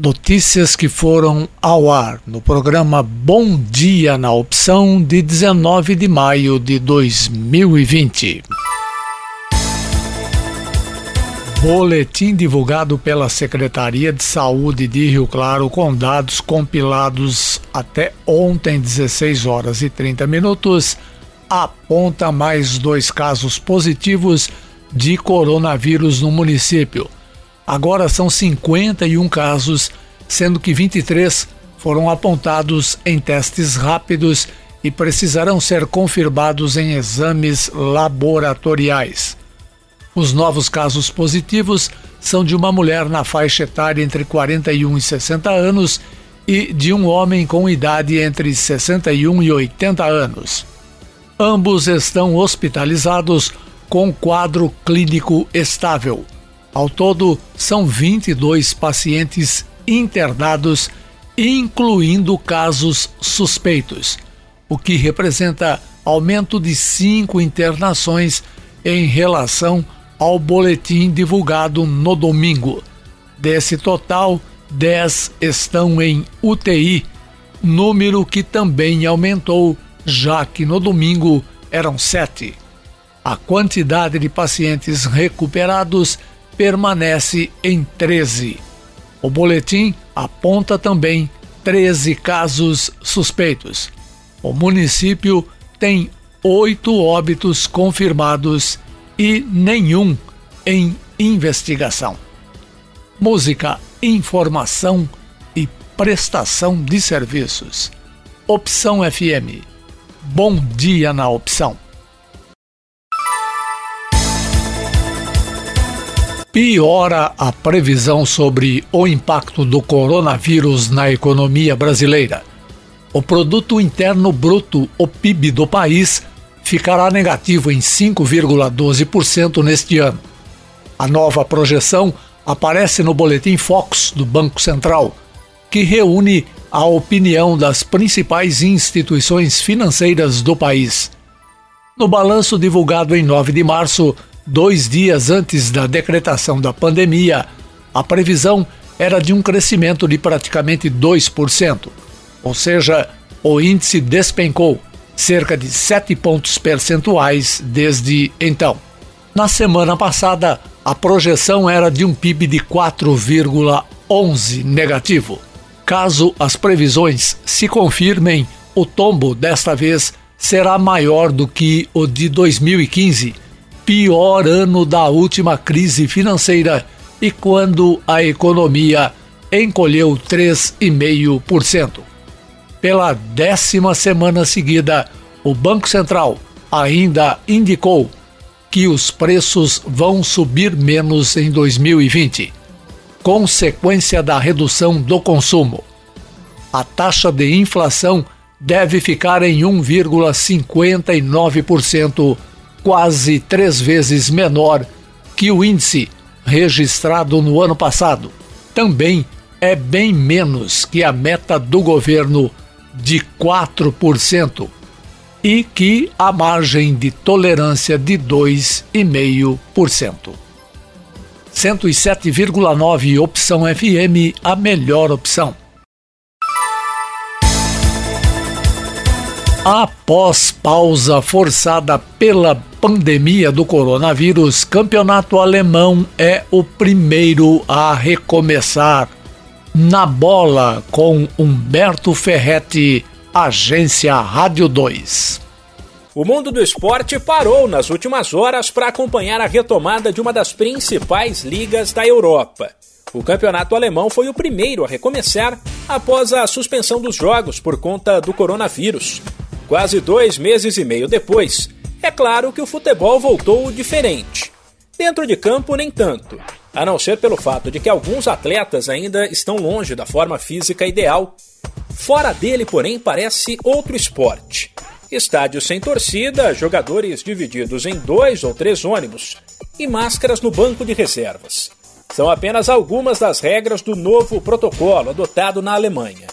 Notícias que foram ao ar no programa Bom Dia na Opção de 19 de maio de 2020. Boletim divulgado pela Secretaria de Saúde de Rio Claro com dados compilados até ontem, 16 horas e 30 minutos, aponta mais dois casos positivos de coronavírus no município. Agora são 51 casos, sendo que 23 foram apontados em testes rápidos e precisarão ser confirmados em exames laboratoriais. Os novos casos positivos são de uma mulher na faixa etária entre 41 e 60 anos e de um homem com idade entre 61 e 80 anos. Ambos estão hospitalizados com quadro clínico estável. Ao todo, são 22 pacientes internados, incluindo casos suspeitos, o que representa aumento de cinco internações em relação ao boletim divulgado no domingo. Desse total, 10 estão em UTI, número que também aumentou, já que no domingo eram sete. A quantidade de pacientes recuperados permanece em 13. O boletim aponta também 13 casos suspeitos. O município tem oito óbitos confirmados e nenhum em investigação. Música, informação e prestação de serviços. Opção FM. Bom dia na opção. Piora a previsão sobre o impacto do coronavírus na economia brasileira. O produto interno bruto, o PIB do país, ficará negativo em 5,12% neste ano. A nova projeção aparece no boletim Fox do Banco Central, que reúne a opinião das principais instituições financeiras do país. No balanço divulgado em 9 de março, Dois dias antes da decretação da pandemia, a previsão era de um crescimento de praticamente 2%, ou seja, o índice despencou cerca de 7 pontos percentuais desde então. Na semana passada, a projeção era de um PIB de 4,11 negativo. Caso as previsões se confirmem, o tombo desta vez será maior do que o de 2015 pior ano da última crise financeira e quando a economia encolheu 3,5%. Pela décima semana seguida, o Banco Central ainda indicou que os preços vão subir menos em 2020, consequência da redução do consumo. A taxa de inflação deve ficar em 1,59% quase três vezes menor que o índice registrado no ano passado. Também é bem menos que a meta do governo de 4% e que a margem de tolerância de 2,5%. 107,9 opção FM, a melhor opção. Após pausa forçada pela pandemia do coronavírus, campeonato alemão é o primeiro a recomeçar. Na bola com Humberto Ferretti, agência Rádio 2. O mundo do esporte parou nas últimas horas para acompanhar a retomada de uma das principais ligas da Europa. O campeonato alemão foi o primeiro a recomeçar após a suspensão dos jogos por conta do coronavírus. Quase dois meses e meio depois, é claro que o futebol voltou diferente. Dentro de campo, nem tanto, a não ser pelo fato de que alguns atletas ainda estão longe da forma física ideal. Fora dele, porém, parece outro esporte. Estádios sem torcida, jogadores divididos em dois ou três ônibus e máscaras no banco de reservas. São apenas algumas das regras do novo protocolo adotado na Alemanha.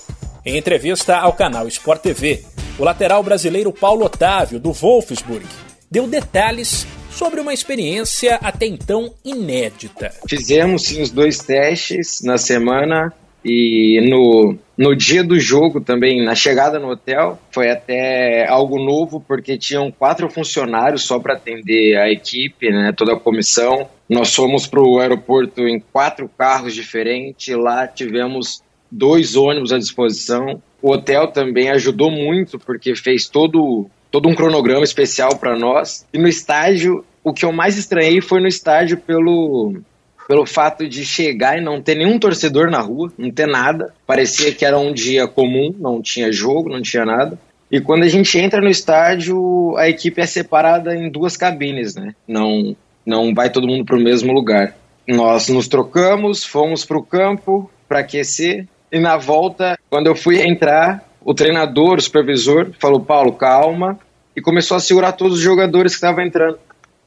Em entrevista ao canal Sport TV, o lateral brasileiro Paulo Otávio, do Wolfsburg, deu detalhes sobre uma experiência até então inédita. Fizemos sim os dois testes na semana E no, no dia do jogo também, na chegada no hotel, foi até algo novo, porque tinham quatro funcionários só para atender a equipe, né, toda a comissão. Nós fomos para o aeroporto em quatro carros diferentes, lá tivemos dois ônibus à disposição. O hotel também ajudou muito, porque fez todo, todo um cronograma especial para nós. E no estádio, o que eu mais estranhei foi no estádio pelo pelo fato de chegar e não ter nenhum torcedor na rua, não ter nada. Parecia que era um dia comum, não tinha jogo, não tinha nada. E quando a gente entra no estádio, a equipe é separada em duas cabines, né? Não, não vai todo mundo para o mesmo lugar. Nós nos trocamos, fomos para o campo para aquecer. E na volta, quando eu fui entrar, o treinador, o supervisor, falou: Paulo, calma. E começou a segurar todos os jogadores que estavam entrando.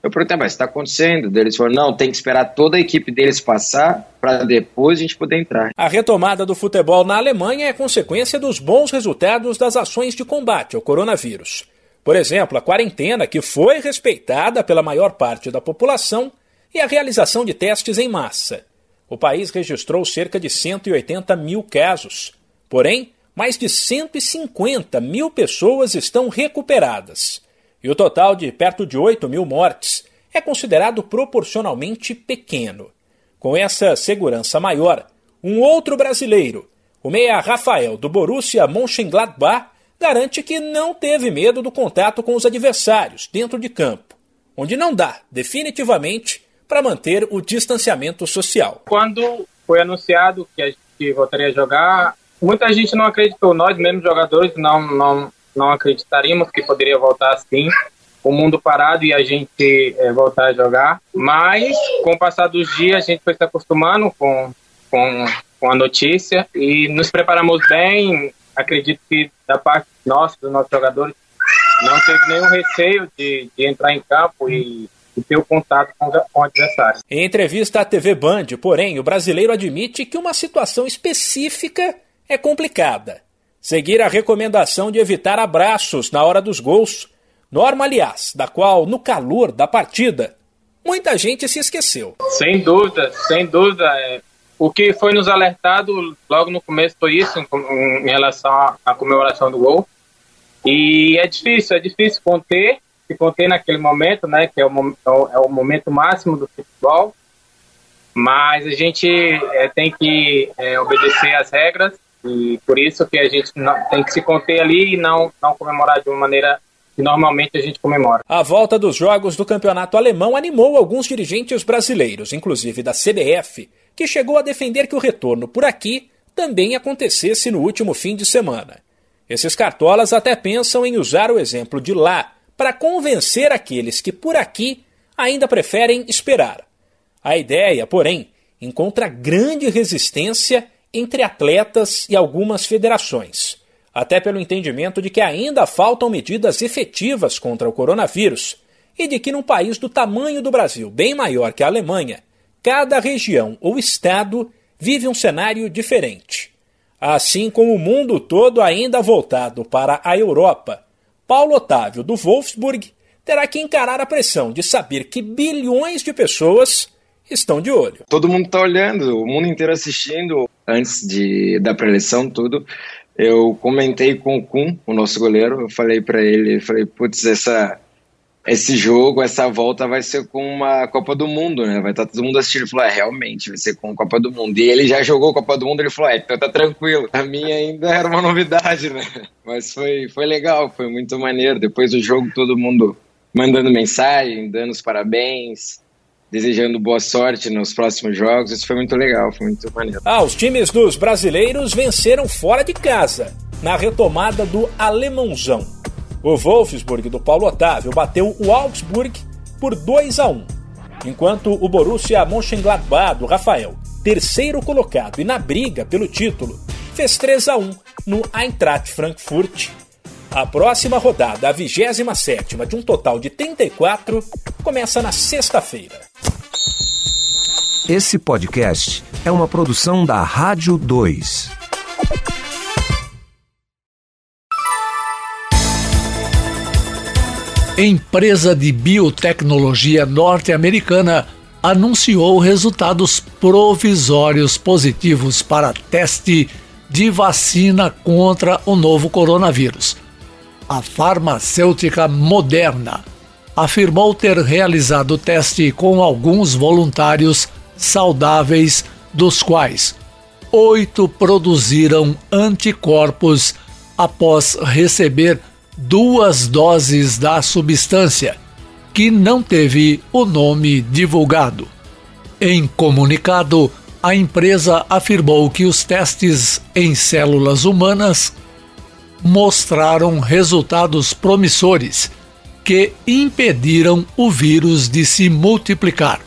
Eu perguntei, mas está acontecendo? Eles falaram, não, tem que esperar toda a equipe deles passar para depois a gente poder entrar. A retomada do futebol na Alemanha é consequência dos bons resultados das ações de combate ao coronavírus. Por exemplo, a quarentena, que foi respeitada pela maior parte da população, e a realização de testes em massa. O país registrou cerca de 180 mil casos. Porém, mais de 150 mil pessoas estão recuperadas e o total de perto de 8 mil mortes é considerado proporcionalmente pequeno. Com essa segurança maior, um outro brasileiro, o meia Rafael do Borussia Mönchengladbach, garante que não teve medo do contato com os adversários dentro de campo, onde não dá, definitivamente, para manter o distanciamento social. Quando foi anunciado que a gente voltaria a jogar, muita gente não acreditou, nós mesmos jogadores não, não, não acreditaríamos que poderia voltar assim, o mundo parado e a gente é, voltar a jogar. Mas, com o passar dos dias, a gente foi se acostumando com, com, com a notícia e nos preparamos bem. Acredito que da parte nossa, dos nossos jogadores, não teve nenhum receio de, de entrar em campo e ter o contato com, com o adversário. Em entrevista à TV Band, porém, o brasileiro admite que uma situação específica é complicada seguir a recomendação de evitar abraços na hora dos gols, norma, aliás, da qual, no calor da partida, muita gente se esqueceu. Sem dúvida, sem dúvida. É, o que foi nos alertado logo no começo foi isso, em, em relação à comemoração do gol. E é difícil, é difícil conter, se conter naquele momento, né, que é o, é o é momento máximo do futebol. Mas a gente é, tem que é, obedecer às regras e por isso que a gente não, tem que se conter ali e não, não comemorar de uma maneira que normalmente a gente comemora. A volta dos jogos do campeonato alemão animou alguns dirigentes brasileiros, inclusive da CBF, que chegou a defender que o retorno por aqui também acontecesse no último fim de semana. Esses cartolas até pensam em usar o exemplo de lá para convencer aqueles que por aqui ainda preferem esperar. A ideia, porém, encontra grande resistência entre atletas e algumas federações, até pelo entendimento de que ainda faltam medidas efetivas contra o coronavírus e de que num país do tamanho do Brasil, bem maior que a Alemanha, cada região ou estado vive um cenário diferente. Assim como o mundo todo ainda voltado para a Europa, Paulo Otávio do Wolfsburg terá que encarar a pressão de saber que bilhões de pessoas estão de olho. Todo mundo está olhando, o mundo inteiro assistindo. Antes de, da preleção, tudo. Eu comentei com o Kun, o nosso goleiro, eu falei para ele, eu falei, putz, essa, esse jogo, essa volta vai ser com uma Copa do Mundo, né? Vai estar tá todo mundo assistindo. Ele falou, é, realmente, vai ser com a Copa do Mundo. E ele já jogou Copa do Mundo, ele falou, é, então tá tranquilo. A minha ainda era uma novidade, né? Mas foi, foi legal, foi muito maneiro. Depois do jogo, todo mundo mandando mensagem, dando os parabéns desejando boa sorte nos próximos jogos. Isso foi muito legal, foi muito maneiro. Ah, os times dos brasileiros venceram fora de casa, na retomada do Alemãozão. O Wolfsburg do Paulo Otávio bateu o Augsburg por 2 a 1, enquanto o Borussia Mönchengladbach do Rafael, terceiro colocado e na briga pelo título, fez 3 a 1 no Eintracht Frankfurt. A próxima rodada, a 27 de um total de 34, começa na sexta-feira. Esse podcast é uma produção da Rádio 2. Empresa de biotecnologia norte-americana anunciou resultados provisórios positivos para teste de vacina contra o novo coronavírus. A farmacêutica Moderna afirmou ter realizado o teste com alguns voluntários saudáveis, dos quais oito produziram anticorpos após receber duas doses da substância, que não teve o nome divulgado. Em comunicado, a empresa afirmou que os testes em células humanas mostraram resultados promissores que impediram o vírus de se multiplicar.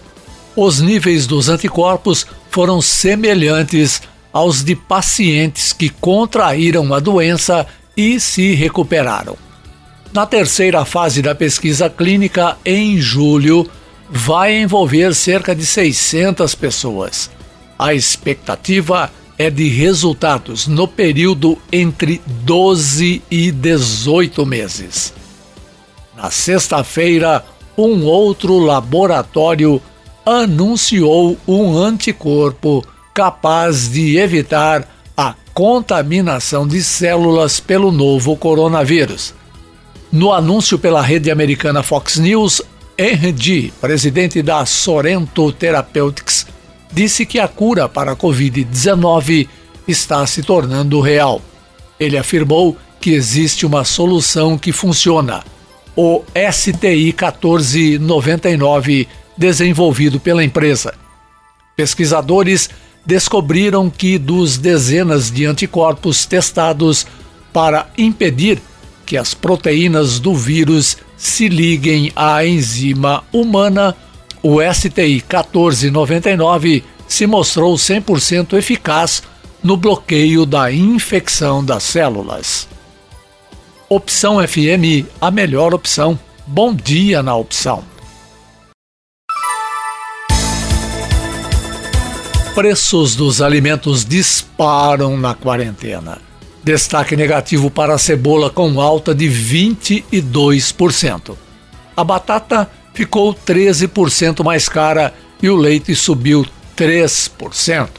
Os níveis dos anticorpos foram semelhantes aos de pacientes que contraíram a doença e se recuperaram. Na terceira fase da pesquisa clínica, em julho, vai envolver cerca de 600 pessoas. A expectativa é de resultados no período entre 12 e 18 meses. Na sexta-feira, um outro laboratório anunciou um anticorpo capaz de evitar contaminação de células pelo novo coronavírus. No anúncio pela rede americana Fox News, Henry presidente da Sorrento Therapeutics, disse que a cura para a Covid-19 está se tornando real. Ele afirmou que existe uma solução que funciona, o STI 1499, desenvolvido pela empresa. Pesquisadores descobriram que dos dezenas de anticorpos testados para impedir que as proteínas do vírus se liguem à enzima humana, o STI 1499 se mostrou 100% eficaz no bloqueio da infecção das células. Opção FM, a melhor opção. Bom dia na opção. Preços dos alimentos disparam na quarentena. Destaque negativo para a cebola com alta de 22%. A batata ficou 13% mais cara e o leite subiu 3%.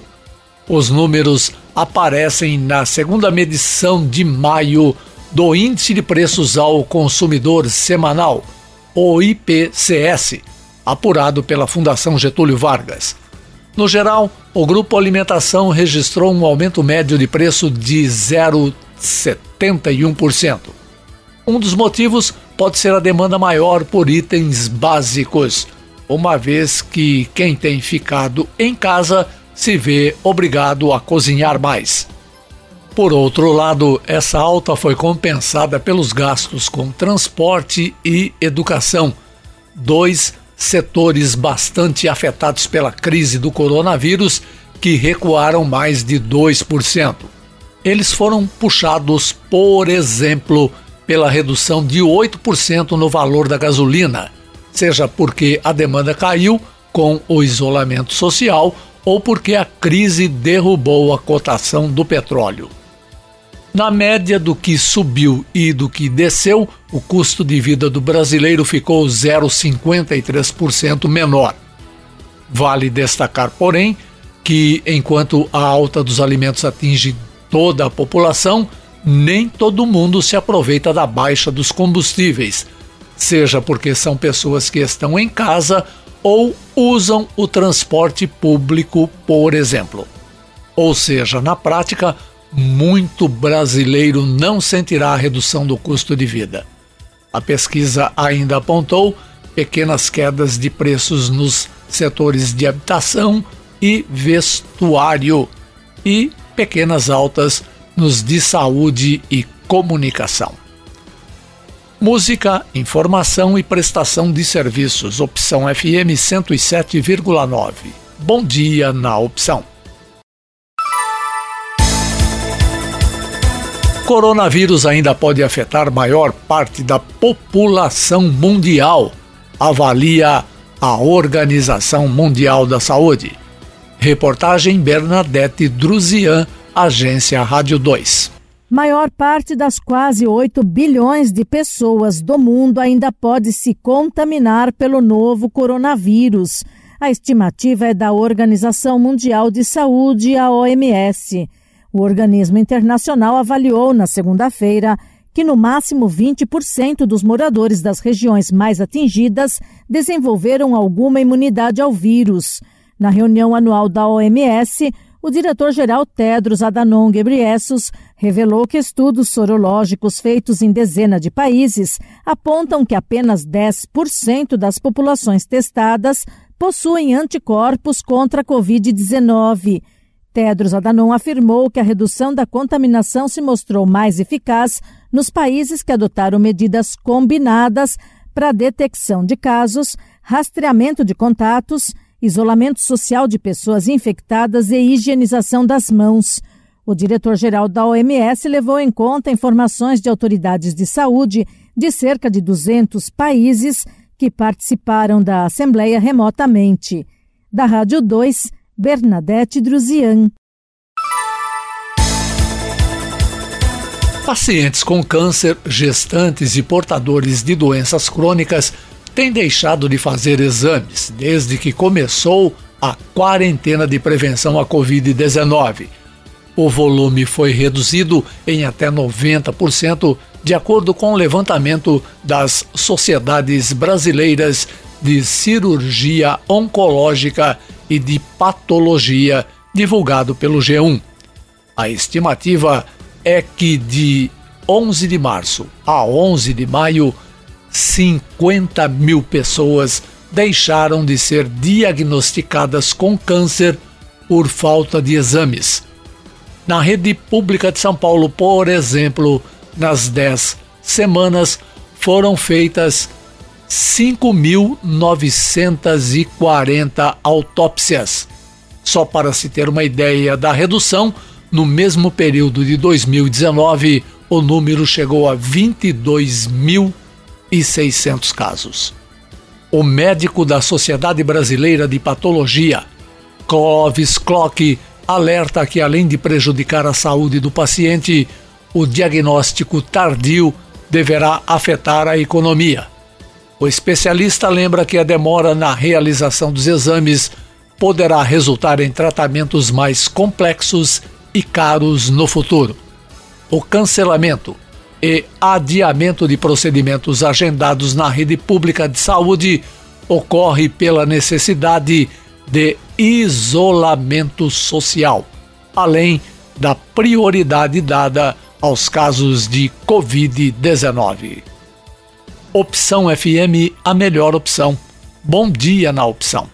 Os números aparecem na segunda medição de maio do Índice de Preços ao Consumidor Semanal, o IPCS, apurado pela Fundação Getúlio Vargas. No geral, o Grupo Alimentação registrou um aumento médio de preço de 0,71%. Um dos motivos pode ser a demanda maior por itens básicos, uma vez que quem tem ficado em casa se vê obrigado a cozinhar mais. Por outro lado, essa alta foi compensada pelos gastos com transporte e educação, dois setores bastante afetados pela crise do coronavírus que recuaram mais de 2%. Eles foram puxados, por exemplo, pela redução de 8% no valor da gasolina, seja porque a demanda caiu com o isolamento social ou porque a crise derrubou a cotação do petróleo. Na média do que subiu e do que desceu, o custo de vida do brasileiro ficou 0,53% menor. Vale destacar, porém, que enquanto a alta dos alimentos atinge toda a população, nem todo mundo se aproveita da baixa dos combustíveis, seja porque são pessoas que estão em casa ou usam o transporte público, por exemplo. Ou seja, na prática, muito brasileiro não sentirá a redução do custo de vida. A pesquisa ainda apontou pequenas quedas de preços nos setores de habitação e vestuário e pequenas altas nos de saúde e comunicação. Música, informação e prestação de serviços. Opção FM 107,9. Bom dia na opção. Coronavírus ainda pode afetar maior parte da população mundial, avalia a Organização Mundial da Saúde. Reportagem Bernadette Druzian, Agência Rádio 2. Maior parte das quase 8 bilhões de pessoas do mundo ainda pode se contaminar pelo novo coronavírus. A estimativa é da Organização Mundial de Saúde, a OMS. O organismo internacional avaliou na segunda-feira que no máximo 20% dos moradores das regiões mais atingidas desenvolveram alguma imunidade ao vírus. Na reunião anual da OMS, o diretor-geral Tedros Adhanom Ghebreyesus revelou que estudos sorológicos feitos em dezenas de países apontam que apenas 10% das populações testadas possuem anticorpos contra a Covid-19. Tedros Adhanom afirmou que a redução da contaminação se mostrou mais eficaz nos países que adotaram medidas combinadas para detecção de casos, rastreamento de contatos, isolamento social de pessoas infectadas e higienização das mãos. O diretor-geral da OMS levou em conta informações de autoridades de saúde de cerca de 200 países que participaram da Assembleia remotamente. Da Rádio 2, Bernadette Druzian. Pacientes com câncer, gestantes e portadores de doenças crônicas têm deixado de fazer exames desde que começou a quarentena de prevenção à Covid-19. O volume foi reduzido em até 90% de acordo com o levantamento das sociedades brasileiras de cirurgia oncológica e de patologia divulgado pelo G1. A estimativa é que de 11 de março a 11 de maio, 50 mil pessoas deixaram de ser diagnosticadas com câncer por falta de exames. Na rede pública de São Paulo, por exemplo, nas 10 semanas foram feitas 5.940 autópsias. Só para se ter uma ideia da redução, no mesmo período de 2019, o número chegou a 22.600 casos. O médico da Sociedade Brasileira de Patologia, Clovis Clock, alerta que além de prejudicar a saúde do paciente, o diagnóstico tardio deverá afetar a economia. O especialista lembra que a demora na realização dos exames poderá resultar em tratamentos mais complexos e caros no futuro. O cancelamento e adiamento de procedimentos agendados na rede pública de saúde ocorre pela necessidade de isolamento social, além da prioridade dada aos casos de Covid-19. Opção FM, a melhor opção. Bom dia na opção.